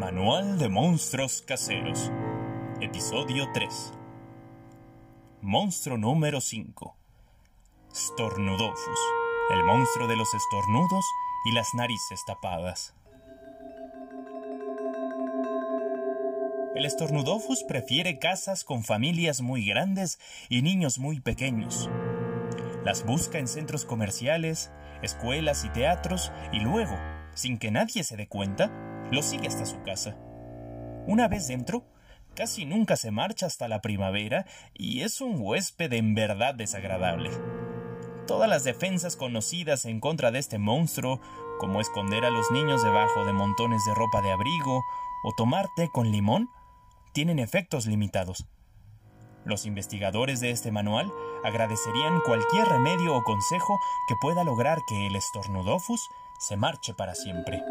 Manual de Monstruos Caseros. Episodio 3. Monstruo número 5. Stornudofus. El monstruo de los estornudos y las narices tapadas. El Stornudofus prefiere casas con familias muy grandes y niños muy pequeños. Las busca en centros comerciales, escuelas y teatros y luego, sin que nadie se dé cuenta, lo sigue hasta su casa. Una vez dentro, casi nunca se marcha hasta la primavera y es un huésped en verdad desagradable. Todas las defensas conocidas en contra de este monstruo, como esconder a los niños debajo de montones de ropa de abrigo o tomar té con limón, tienen efectos limitados. Los investigadores de este manual agradecerían cualquier remedio o consejo que pueda lograr que el Stornudofus se marche para siempre.